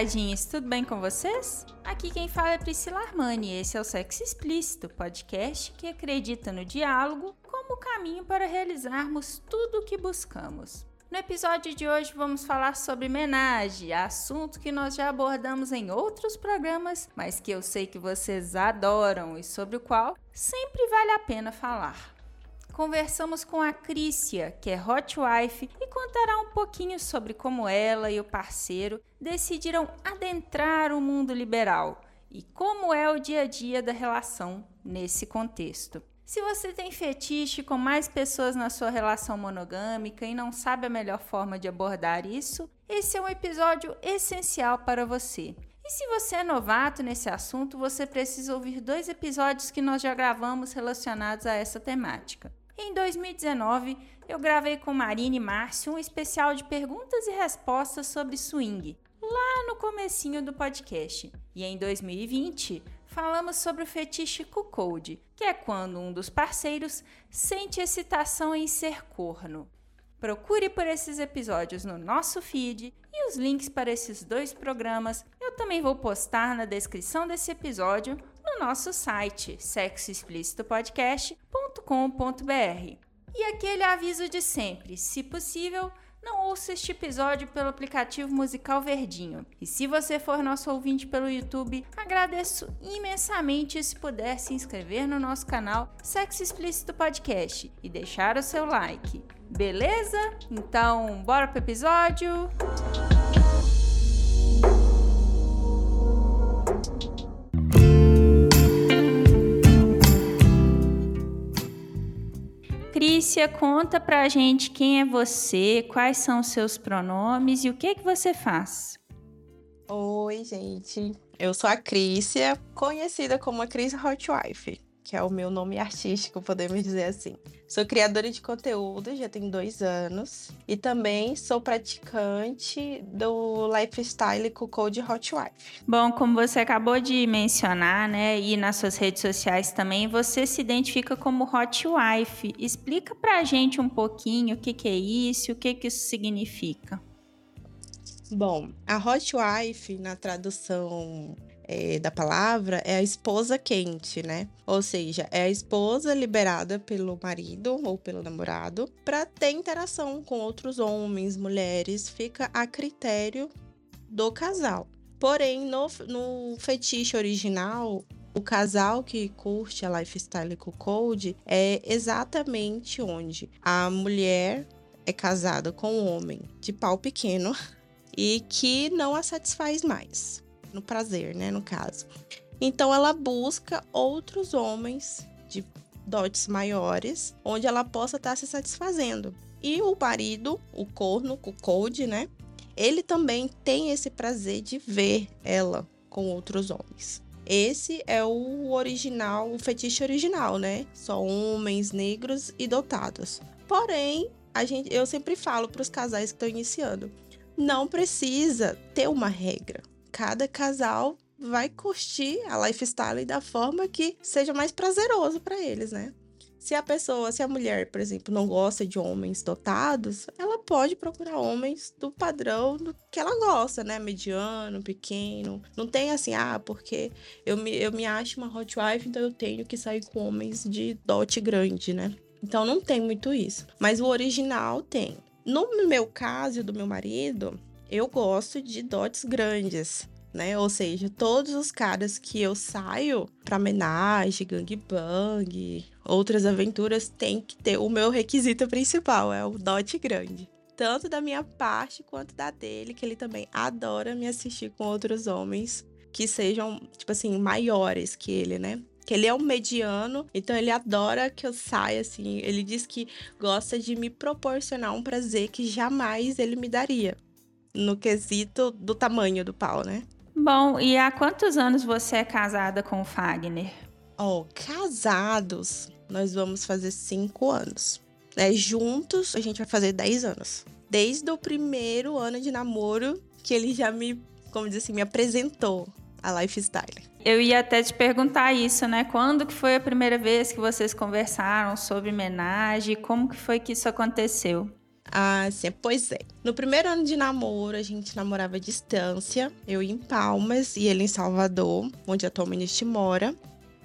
Namoradinhos, tudo bem com vocês? Aqui quem fala é Priscila Armani e esse é o Sexo Explícito, podcast que acredita no diálogo como caminho para realizarmos tudo o que buscamos. No episódio de hoje vamos falar sobre menage, assunto que nós já abordamos em outros programas, mas que eu sei que vocês adoram e sobre o qual sempre vale a pena falar. Conversamos com a Crícia, que é hot wife, e contará um pouquinho sobre como ela e o parceiro decidiram adentrar o mundo liberal e como é o dia a dia da relação nesse contexto. Se você tem fetiche com mais pessoas na sua relação monogâmica e não sabe a melhor forma de abordar isso, esse é um episódio essencial para você. E se você é novato nesse assunto, você precisa ouvir dois episódios que nós já gravamos relacionados a essa temática. Em 2019, eu gravei com Marina e Márcio um especial de perguntas e respostas sobre swing, lá no comecinho do podcast. E em 2020, falamos sobre o fetiche cuckold, que é quando um dos parceiros sente excitação em ser corno. Procure por esses episódios no nosso feed e os links para esses dois programas eu também vou postar na descrição desse episódio no nosso site E aquele aviso de sempre, se possível, não ouça este episódio pelo aplicativo musical Verdinho. E se você for nosso ouvinte pelo YouTube, agradeço imensamente se puder se inscrever no nosso canal Sexo Explícito Podcast e deixar o seu like. Beleza? Então, bora pro episódio? Crícia, conta pra gente quem é você, quais são os seus pronomes e o que que você faz. Oi, gente. Eu sou a Crícia, conhecida como a Cris Hotwife que é o meu nome artístico, podemos dizer assim. Sou criadora de conteúdo, já tem dois anos. E também sou praticante do lifestyle Code Hot Wife. Bom, como você acabou de mencionar, né, e nas suas redes sociais também, você se identifica como Hot Wife. Explica pra gente um pouquinho o que, que é isso, o que, que isso significa. Bom, a Hot Wife, na tradução é, da palavra é a esposa quente, né? Ou seja, é a esposa liberada pelo marido ou pelo namorado para ter interação com outros homens, mulheres, fica a critério do casal. Porém, no, no fetiche original, o casal que curte a lifestyle com code é exatamente onde a mulher é casada com um homem de pau pequeno e que não a satisfaz mais no prazer, né, no caso. Então ela busca outros homens de dotes maiores, onde ela possa estar se satisfazendo. E o marido, o corno, o cold, né? Ele também tem esse prazer de ver ela com outros homens. Esse é o original, o fetiche original, né? Só homens negros e dotados. Porém, a gente, eu sempre falo para os casais que estão iniciando, não precisa ter uma regra cada casal vai curtir a lifestyle da forma que seja mais prazeroso para eles, né? Se a pessoa, se a mulher, por exemplo, não gosta de homens dotados, ela pode procurar homens do padrão do que ela gosta, né? Mediano, pequeno. Não tem assim, ah, porque eu me, eu me acho uma hot wife, então eu tenho que sair com homens de dote grande, né? Então não tem muito isso. Mas o original tem. No meu caso e do meu marido, eu gosto de dotes grandes. Né? Ou seja, todos os caras que eu saio pra homenagem, gangbang, outras aventuras, tem que ter o meu requisito principal, é o dote grande. Tanto da minha parte quanto da dele, que ele também adora me assistir com outros homens que sejam, tipo assim, maiores que ele, né? que ele é um mediano, então ele adora que eu saia assim. Ele diz que gosta de me proporcionar um prazer que jamais ele me daria. No quesito do tamanho do pau, né? Bom, e há quantos anos você é casada com o Fagner? Oh, casados, nós vamos fazer cinco anos. É, juntos, a gente vai fazer dez anos. Desde o primeiro ano de namoro, que ele já me, como diz assim, me apresentou a lifestyle. Eu ia até te perguntar isso, né? Quando que foi a primeira vez que vocês conversaram sobre homenagem? Como que foi que isso aconteceu? Ah, sim, pois é. No primeiro ano de namoro, a gente namorava à distância, eu em Palmas e ele em Salvador, onde atualmente mora.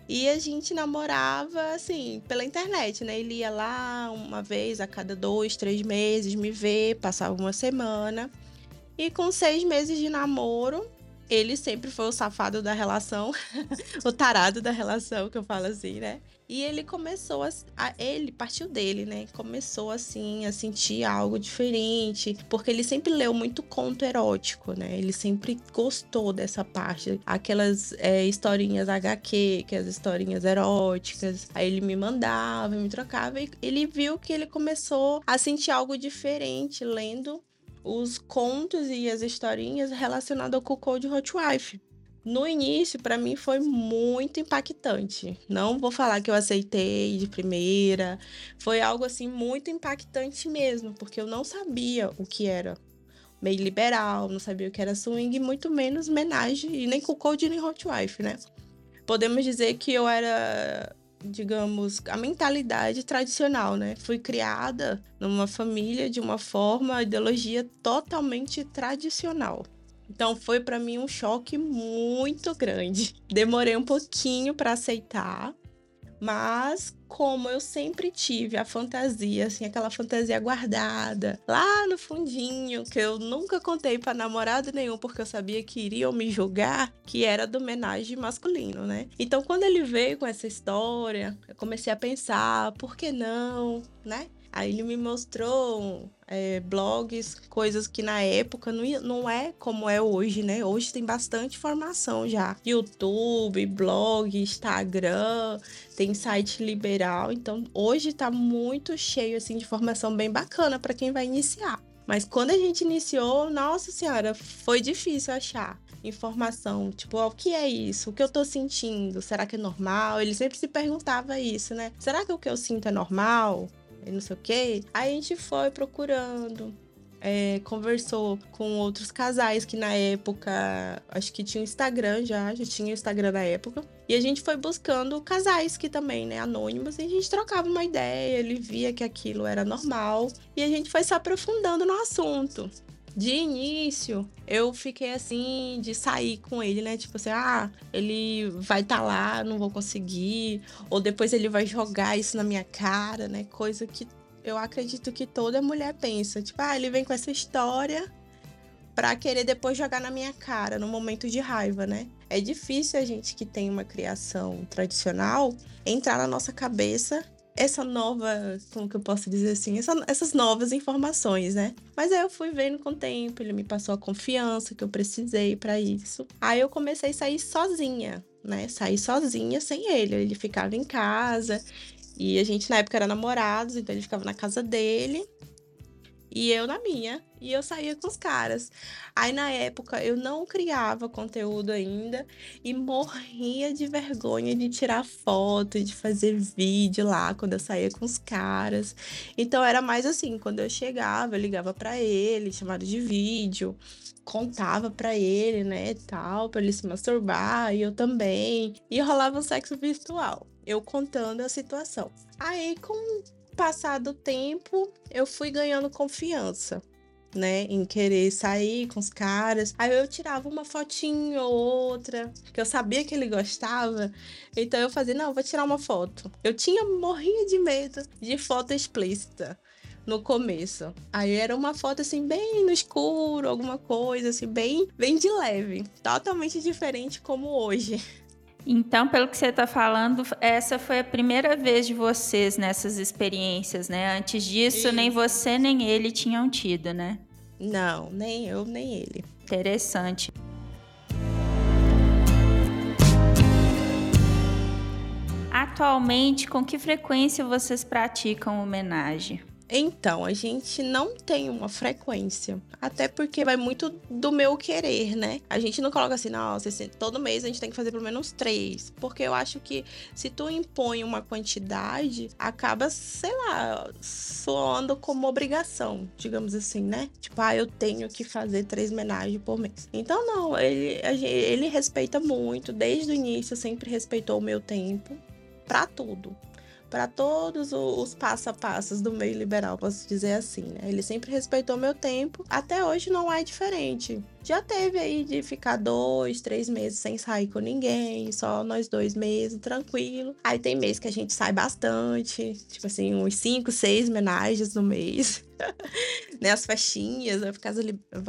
E a gente namorava, assim, pela internet, né? Ele ia lá uma vez a cada dois, três meses me ver, passava uma semana. E com seis meses de namoro, ele sempre foi o safado da relação, o tarado da relação, que eu falo assim, né? E ele começou a, a, Ele partiu dele, né? Começou assim a sentir algo diferente. Porque ele sempre leu muito conto erótico, né? Ele sempre gostou dessa parte. Aquelas é, historinhas HQ, que é as historinhas eróticas. Aí ele me mandava, me trocava. E ele viu que ele começou a sentir algo diferente lendo os contos e as historinhas relacionadas com o Code Hotwife. No início, para mim, foi muito impactante. Não vou falar que eu aceitei de primeira. Foi algo assim muito impactante mesmo, porque eu não sabia o que era meio liberal, não sabia o que era swing, muito menos homenagem, e nem com Code nem Hotwife, né? Podemos dizer que eu era digamos, a mentalidade tradicional, né? Fui criada numa família de uma forma, ideologia totalmente tradicional. Então foi para mim um choque muito grande. Demorei um pouquinho para aceitar, mas como eu sempre tive a fantasia, assim, aquela fantasia guardada lá no fundinho, que eu nunca contei para namorado nenhum, porque eu sabia que iriam me julgar, que era do homenagem masculino, né? Então, quando ele veio com essa história, eu comecei a pensar, por que não, né? Aí ele me mostrou é, blogs, coisas que na época não, não é como é hoje, né? Hoje tem bastante informação já. YouTube, blog, Instagram, tem site liberal. Então hoje tá muito cheio assim de informação bem bacana para quem vai iniciar. Mas quando a gente iniciou, nossa senhora, foi difícil achar informação, tipo, o que é isso? O que eu tô sentindo? Será que é normal? Ele sempre se perguntava isso, né? Será que o que eu sinto é normal? E não sei o quê. A gente foi procurando. É, conversou com outros casais que na época, acho que tinha o Instagram já, já tinha o Instagram na época. E a gente foi buscando casais que também, né, anônimos, e a gente trocava uma ideia, ele via que aquilo era normal, e a gente foi se aprofundando no assunto de início, eu fiquei assim, de sair com ele, né? Tipo assim, ah, ele vai estar tá lá, não vou conseguir. Ou depois ele vai jogar isso na minha cara, né? Coisa que eu acredito que toda mulher pensa. Tipo, ah, ele vem com essa história pra querer depois jogar na minha cara, no momento de raiva, né? É difícil a gente que tem uma criação tradicional entrar na nossa cabeça essa nova, como que eu posso dizer assim, essa, essas novas informações, né? Mas aí eu fui vendo com o tempo, ele me passou a confiança que eu precisei para isso. Aí eu comecei a sair sozinha, né? Sair sozinha sem ele. Ele ficava em casa e a gente na época era namorados, então ele ficava na casa dele e eu na minha. E eu saía com os caras. Aí na época eu não criava conteúdo ainda e morria de vergonha de tirar foto, de fazer vídeo lá quando eu saía com os caras. Então era mais assim, quando eu chegava, eu ligava para ele, chamado de vídeo, contava para ele, né, tal, para ele se masturbar, e eu também. E rolava um sexo virtual eu contando a situação. Aí, com passar do tempo, eu fui ganhando confiança. Né, em querer sair com os caras. Aí eu tirava uma fotinho ou outra, que eu sabia que ele gostava. Então eu fazia, não, vou tirar uma foto. Eu tinha morria de medo de foto explícita no começo. Aí era uma foto assim bem no escuro, alguma coisa assim bem, bem de leve, totalmente diferente como hoje. Então, pelo que você está falando, essa foi a primeira vez de vocês nessas experiências, né? Antes disso, Isso. nem você nem ele tinham tido, né? Não, nem eu nem ele. Interessante. Atualmente, com que frequência vocês praticam homenagem? Então, a gente não tem uma frequência. Até porque vai muito do meu querer, né? A gente não coloca assim, nossa, todo mês a gente tem que fazer pelo menos três. Porque eu acho que se tu impõe uma quantidade, acaba, sei lá, soando como obrigação, digamos assim, né? Tipo, ah, eu tenho que fazer três homenagens por mês. Então, não, ele, ele respeita muito, desde o início sempre respeitou o meu tempo para tudo para todos os passo a passos do meio liberal, posso dizer assim, né? Ele sempre respeitou meu tempo, até hoje não é diferente. Já teve aí de ficar dois, três meses sem sair com ninguém, só nós dois meses, tranquilo. Aí tem mês que a gente sai bastante, tipo assim, uns cinco, seis homenagens no mês. né, as festinhas, a casa,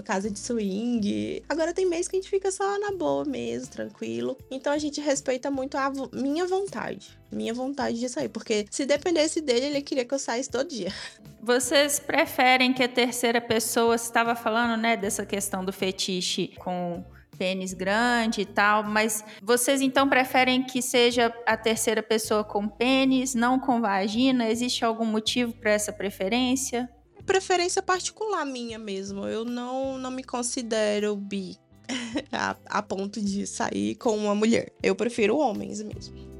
casa de swing. Agora tem mês que a gente fica só na boa mesmo, tranquilo. Então a gente respeita muito a minha vontade. Minha vontade de sair. Porque se dependesse dele, ele queria que eu saísse todo dia. Vocês preferem que a terceira pessoa estava falando, né, dessa questão do fetiche com pênis grande e tal, mas vocês então preferem que seja a terceira pessoa com pênis, não com vagina? Existe algum motivo para essa preferência? preferência particular minha mesmo. Eu não, não me considero bi a, a ponto de sair com uma mulher. Eu prefiro homens mesmo.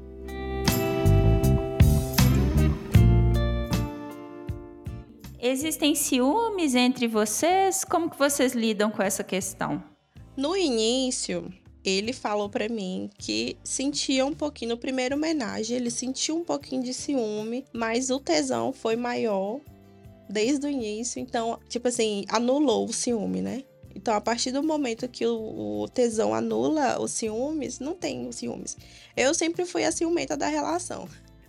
Existem ciúmes entre vocês? Como que vocês lidam com essa questão? No início, ele falou para mim que sentia um pouquinho no primeiro homenagem, ele sentiu um pouquinho de ciúme, mas o tesão foi maior desde o início, então, tipo assim, anulou o ciúme, né? Então, a partir do momento que o, tesão anula os ciúmes, não tem os ciúmes. Eu sempre fui a ciumenta da relação.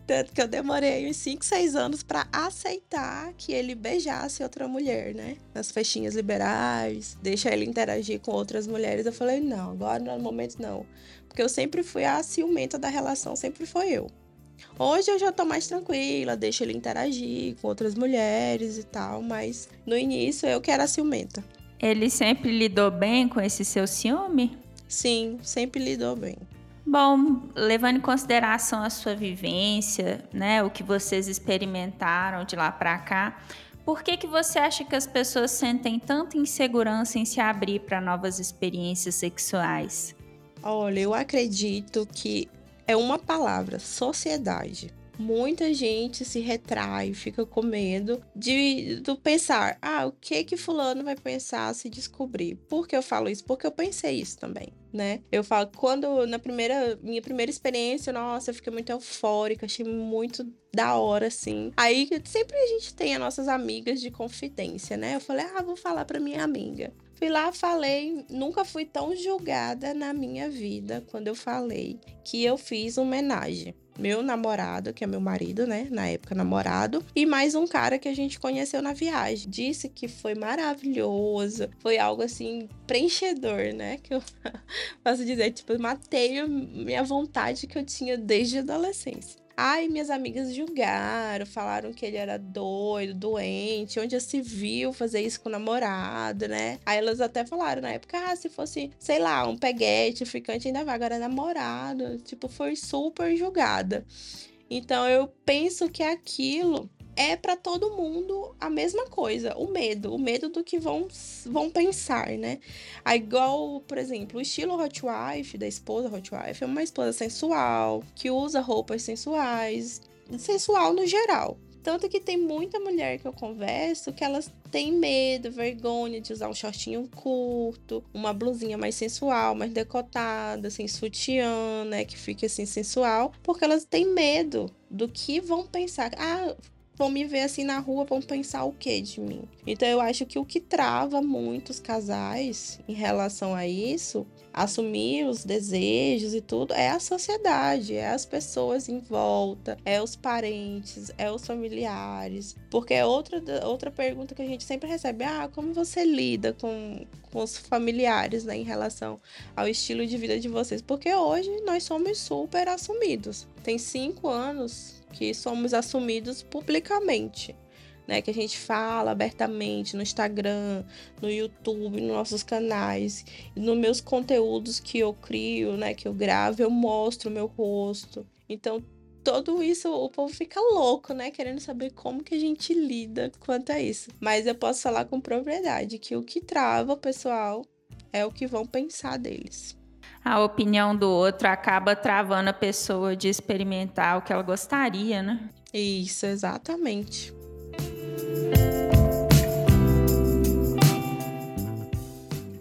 Tanto que eu demorei uns 5, 6 anos para aceitar que ele beijasse outra mulher, né? Nas festinhas liberais, deixa ele interagir com outras mulheres. Eu falei, não, agora no momento não. Porque eu sempre fui a ciumenta da relação, sempre foi eu. Hoje eu já tô mais tranquila, deixo ele interagir com outras mulheres e tal, mas no início eu que era ciumenta. Ele sempre lidou bem com esse seu ciúme? Sim, sempre lidou bem. Bom, levando em consideração a sua vivência, né, o que vocês experimentaram de lá para cá, por que que você acha que as pessoas sentem tanta insegurança em se abrir para novas experiências sexuais? Olha, eu acredito que é uma palavra, sociedade. Muita gente se retrai, fica com medo de do pensar, ah, o que que fulano vai pensar se descobrir? Por que eu falo isso? Porque eu pensei isso também, né? Eu falo quando na primeira minha primeira experiência, nossa, eu fiquei muito eufórica, achei muito da hora assim. Aí sempre a gente tem as nossas amigas de confidência, né? Eu falei: "Ah, vou falar para minha amiga". Fui lá, falei, nunca fui tão julgada na minha vida quando eu falei que eu fiz homenagem. Meu namorado, que é meu marido, né? Na época, namorado, e mais um cara que a gente conheceu na viagem. Disse que foi maravilhoso, foi algo assim, preenchedor, né? Que eu posso dizer, tipo, matei minha vontade que eu tinha desde a adolescência. Ai, minhas amigas julgaram, falaram que ele era doido, doente, onde já se viu fazer isso com o namorado, né? Aí elas até falaram na época, ah, se fosse, sei lá, um peguete, ficante ainda vai, agora é namorado. Tipo, foi super julgada. Então eu penso que aquilo é para todo mundo a mesma coisa, o medo, o medo do que vão, vão pensar, né? Aí, igual, por exemplo, o estilo hot wife da esposa hot wife é uma esposa sensual, que usa roupas sensuais, sensual no geral. Tanto que tem muita mulher que eu converso que elas têm medo, vergonha de usar um shortinho curto, uma blusinha mais sensual, mais decotada, sem sutiã, né? Que fique assim sensual, porque elas têm medo do que vão pensar. Ah, vão me ver assim na rua, vão pensar o que de mim. Então eu acho que o que trava muitos casais em relação a isso, assumir os desejos e tudo, é a sociedade, é as pessoas em volta, é os parentes, é os familiares. Porque é outra, outra pergunta que a gente sempre recebe: ah, como você lida com, com os familiares né, em relação ao estilo de vida de vocês? Porque hoje nós somos super assumidos. Tem cinco anos que somos assumidos publicamente. Né, que a gente fala abertamente no Instagram, no YouTube, nos nossos canais, nos meus conteúdos que eu crio, né, que eu gravo, eu mostro o meu rosto. Então, tudo isso, o povo fica louco, né? Querendo saber como que a gente lida quanto a isso. Mas eu posso falar com propriedade que o que trava o pessoal é o que vão pensar deles. A opinião do outro acaba travando a pessoa de experimentar o que ela gostaria, né? Isso, exatamente.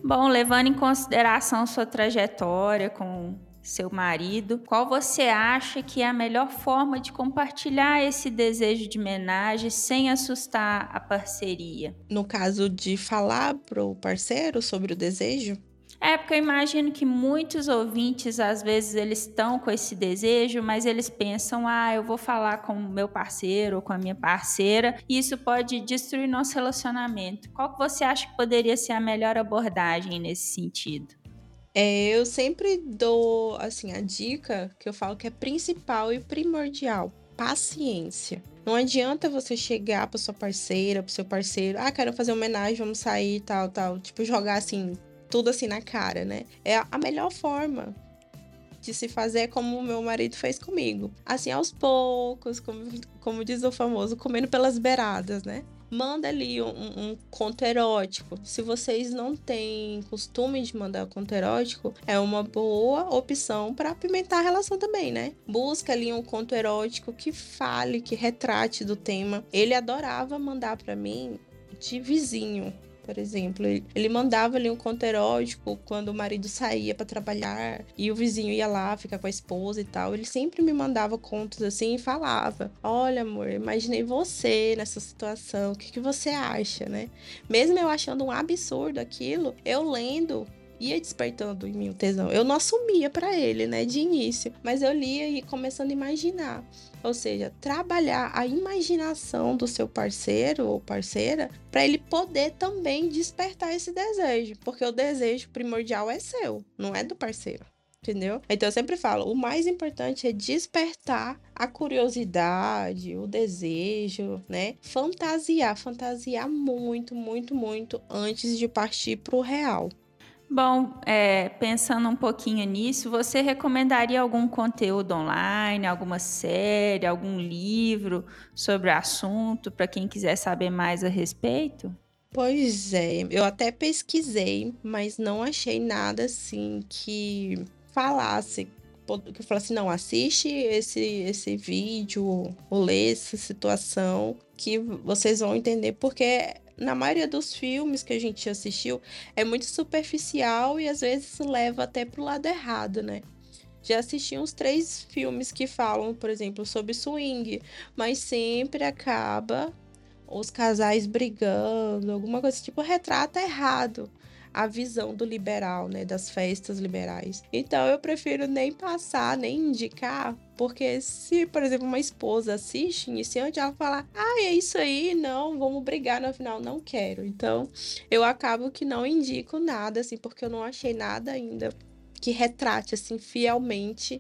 Bom, levando em consideração sua trajetória com seu marido, qual você acha que é a melhor forma de compartilhar esse desejo de homenagem sem assustar a parceria? No caso de falar pro parceiro sobre o desejo? É, porque eu imagino que muitos ouvintes, às vezes, eles estão com esse desejo, mas eles pensam, ah, eu vou falar com o meu parceiro ou com a minha parceira, e isso pode destruir nosso relacionamento. Qual que você acha que poderia ser a melhor abordagem nesse sentido? É, eu sempre dou, assim, a dica que eu falo que é principal e primordial: paciência. Não adianta você chegar para sua parceira, para seu parceiro, ah, quero fazer homenagem, vamos sair, tal, tal. Tipo, jogar assim, tudo assim na cara, né? É a melhor forma de se fazer como o meu marido fez comigo. Assim, aos poucos, como, como diz o famoso, comendo pelas beiradas, né? manda ali um, um, conto erótico. Se vocês não têm costume de mandar conto erótico, é uma boa opção para apimentar a relação também, né? Busca ali um conto erótico que fale, que retrate do tema. Ele adorava mandar para mim de vizinho por exemplo. Ele mandava ali um conto erótico quando o marido saía para trabalhar e o vizinho ia lá ficar com a esposa e tal. Ele sempre me mandava contos assim e falava: Olha, amor, imaginei você nessa situação, o que, que você acha, né? Mesmo eu achando um absurdo aquilo, eu lendo ia despertando em mim o tesão. Eu não assumia para ele, né, de início, mas eu lia e começando a imaginar. Ou seja, trabalhar a imaginação do seu parceiro ou parceira para ele poder também despertar esse desejo, porque o desejo primordial é seu, não é do parceiro. Entendeu? Então eu sempre falo, o mais importante é despertar a curiosidade, o desejo, né? Fantasiar, fantasiar muito, muito, muito antes de partir pro real. Bom, é, pensando um pouquinho nisso, você recomendaria algum conteúdo online, alguma série, algum livro sobre o assunto para quem quiser saber mais a respeito? Pois é, eu até pesquisei, mas não achei nada assim que falasse que falasse não assiste esse esse vídeo ou lê essa situação que vocês vão entender porque na maioria dos filmes que a gente assistiu, é muito superficial e às vezes leva até pro lado errado, né? Já assisti uns três filmes que falam, por exemplo, sobre swing, mas sempre acaba os casais brigando, alguma coisa tipo retrata errado a visão do liberal, né, das festas liberais. Então eu prefiro nem passar, nem indicar, porque se, por exemplo, uma esposa assiste iniciante, ela fala: "Ah, é isso aí, não, vamos brigar no final, não quero". Então, eu acabo que não indico nada assim, porque eu não achei nada ainda que retrate assim fielmente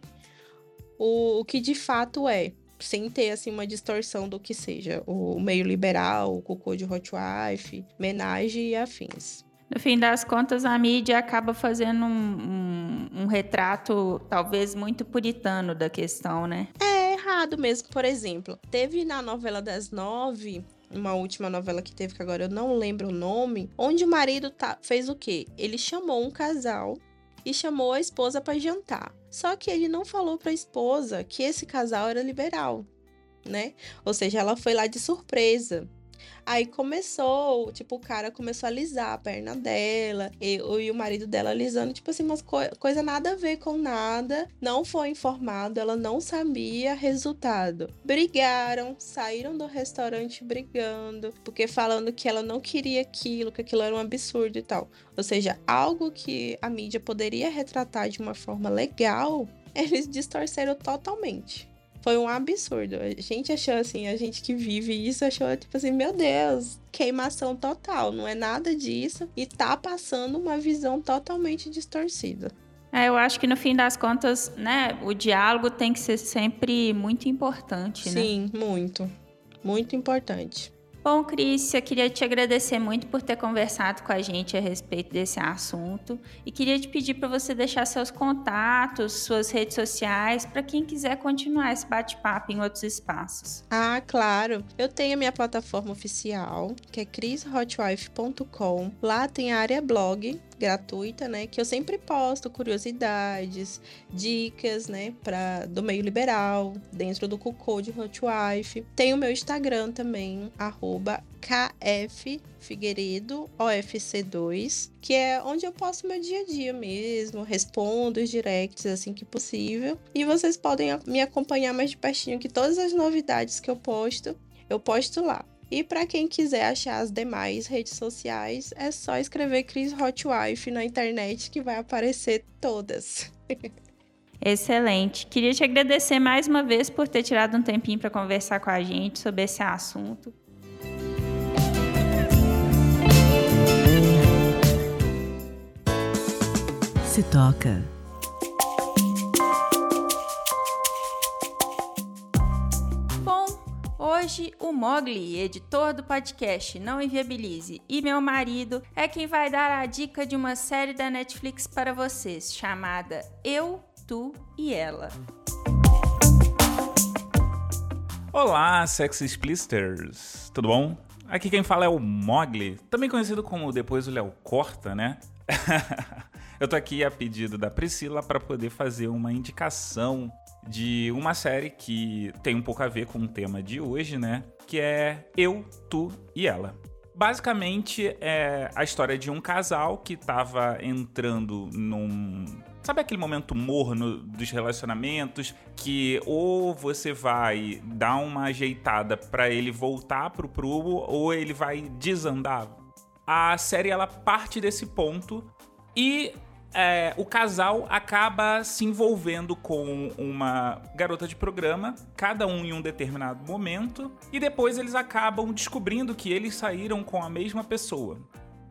o, o que de fato é sem ter assim uma distorção do que seja o meio liberal, o cocô de hot wife, menagem e afins no fim das contas, a mídia acaba fazendo um, um, um, retrato talvez muito puritano da questão, né? É errado mesmo. Por exemplo, teve na novela das nove. Uma última novela que teve, que agora eu não lembro o nome, onde o marido tá, fez o quê? Ele chamou um casal e chamou a esposa para jantar. Só que ele não falou para a esposa que esse casal era liberal, né? Ou seja, ela foi lá de surpresa. Aí começou, tipo, o cara começou a alisar a perna dela, e, e o marido dela alisando, tipo assim, umas co coisa nada a ver com nada. Não foi informado, ela não sabia resultado. Brigaram, saíram do restaurante brigando, porque falando que ela não queria aquilo, que aquilo era um absurdo e tal. Ou seja, algo que a mídia poderia retratar de uma forma legal, eles distorceram totalmente foi um absurdo. A gente achou assim, a gente que vive isso achou tipo assim, meu Deus, queimação total, não é nada disso e tá passando uma visão totalmente distorcida. É, eu acho que no fim das contas, né, o diálogo tem que ser sempre muito importante, Sim, né? Sim, muito. Muito importante. Bom, Cris, eu queria te agradecer muito por ter conversado com a gente a respeito desse assunto e queria te pedir para você deixar seus contatos, suas redes sociais, para quem quiser continuar esse bate-papo em outros espaços. Ah, claro. Eu tenho a minha plataforma oficial, que é chrishotwife.com. Lá tem a área blog, gratuita, né? Que eu sempre posto curiosidades, dicas, né? Pra, do meio liberal, dentro do Cocode Hotwife. Tem o meu Instagram também, arroba KF Figueiredo OFC2, que é onde eu posto meu dia a dia mesmo, respondo os directs assim que possível. E vocês podem me acompanhar mais de pertinho que todas as novidades que eu posto, eu posto lá. E para quem quiser achar as demais redes sociais, é só escrever Cris Hotwife na internet que vai aparecer todas. Excelente. Queria te agradecer mais uma vez por ter tirado um tempinho para conversar com a gente sobre esse assunto. Se toca. Hoje, o Mogli, editor do podcast Não Inviabilize, e meu marido é quem vai dar a dica de uma série da Netflix para vocês, chamada Eu, Tu e Ela. Olá, Sex Explisters! Tudo bom? Aqui quem fala é o Mogli, também conhecido como Depois o Léo Corta, né? Eu tô aqui a pedido da Priscila para poder fazer uma indicação de uma série que tem um pouco a ver com o tema de hoje, né? Que é Eu, Tu e Ela. Basicamente é a história de um casal que tava entrando num. Sabe aquele momento morno dos relacionamentos que ou você vai dar uma ajeitada para ele voltar pro prumo ou ele vai desandar? A série ela parte desse ponto e é, o casal acaba se envolvendo com uma garota de programa, cada um em um determinado momento, e depois eles acabam descobrindo que eles saíram com a mesma pessoa.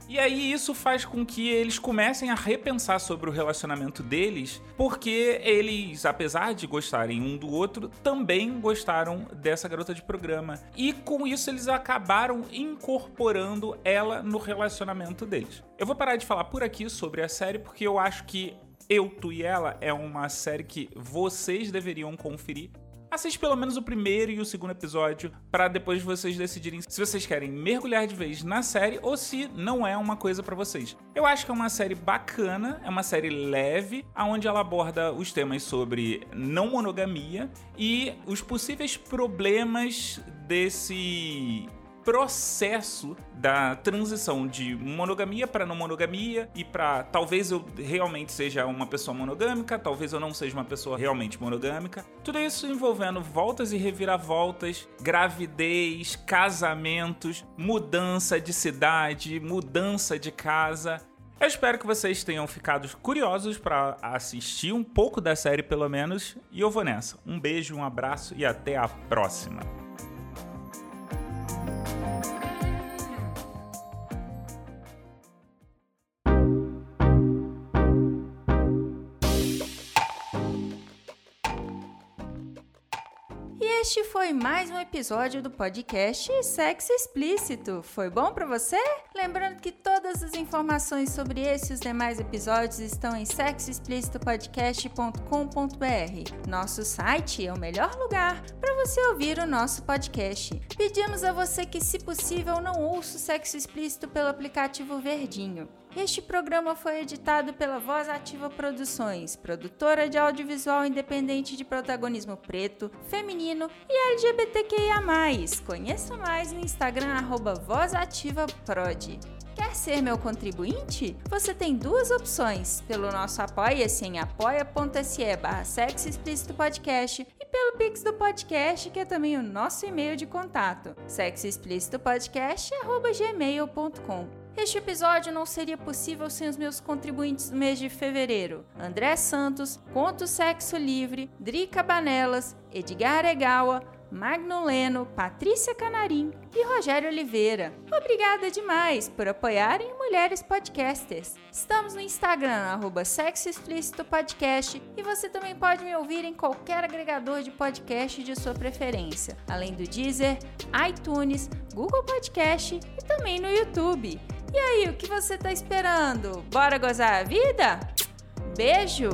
E aí isso faz com que eles comecem a repensar sobre o relacionamento deles, porque eles, apesar de gostarem um do outro, também gostaram dessa garota de programa. E com isso eles acabaram incorporando ela no relacionamento deles. Eu vou parar de falar por aqui sobre a série porque eu acho que eu, Tu e Ela é uma série que vocês deveriam conferir assiste pelo menos o primeiro e o segundo episódio para depois vocês decidirem se vocês querem mergulhar de vez na série ou se não é uma coisa para vocês. Eu acho que é uma série bacana, é uma série leve, aonde ela aborda os temas sobre não monogamia e os possíveis problemas desse processo da transição de monogamia para não monogamia e para talvez eu realmente seja uma pessoa monogâmica, talvez eu não seja uma pessoa realmente monogâmica. Tudo isso envolvendo voltas e reviravoltas, gravidez, casamentos, mudança de cidade, mudança de casa. Eu espero que vocês tenham ficado curiosos para assistir um pouco da série, pelo menos, e eu vou nessa. Um beijo, um abraço e até a próxima. Este foi mais um episódio do podcast Sexo Explícito. Foi bom para você? Lembrando que todas as informações sobre esse e os demais episódios estão em sexoexplicitopodcast.com.br. Nosso site é o melhor lugar para você ouvir o nosso podcast. Pedimos a você que, se possível, não ouça o Sexo Explícito pelo aplicativo Verdinho. Este programa foi editado pela Voz Ativa Produções, produtora de audiovisual independente de protagonismo preto, feminino e LGBTQIA+. Conheça mais no Instagram VozAtivaProd. Quer ser meu contribuinte? Você tem duas opções, pelo nosso apoia-se em apoia.se barra sexo explícito podcast e pelo Pix do podcast, que é também o nosso e-mail de contato, sexoexplicitopodcast.gmail.com. Este episódio não seria possível sem os meus contribuintes do mês de fevereiro: André Santos, Conto Sexo Livre, Drica Banelas, Edgar Egawa, Magno Leno, Patrícia Canarim e Rogério Oliveira. Obrigada demais por apoiarem Mulheres Podcasters. Estamos no Instagram, arroba Sexo Explícito Podcast, e você também pode me ouvir em qualquer agregador de podcast de sua preferência, além do Deezer, iTunes, Google Podcast e também no YouTube. E aí, o que você está esperando? Bora gozar a vida? Beijo!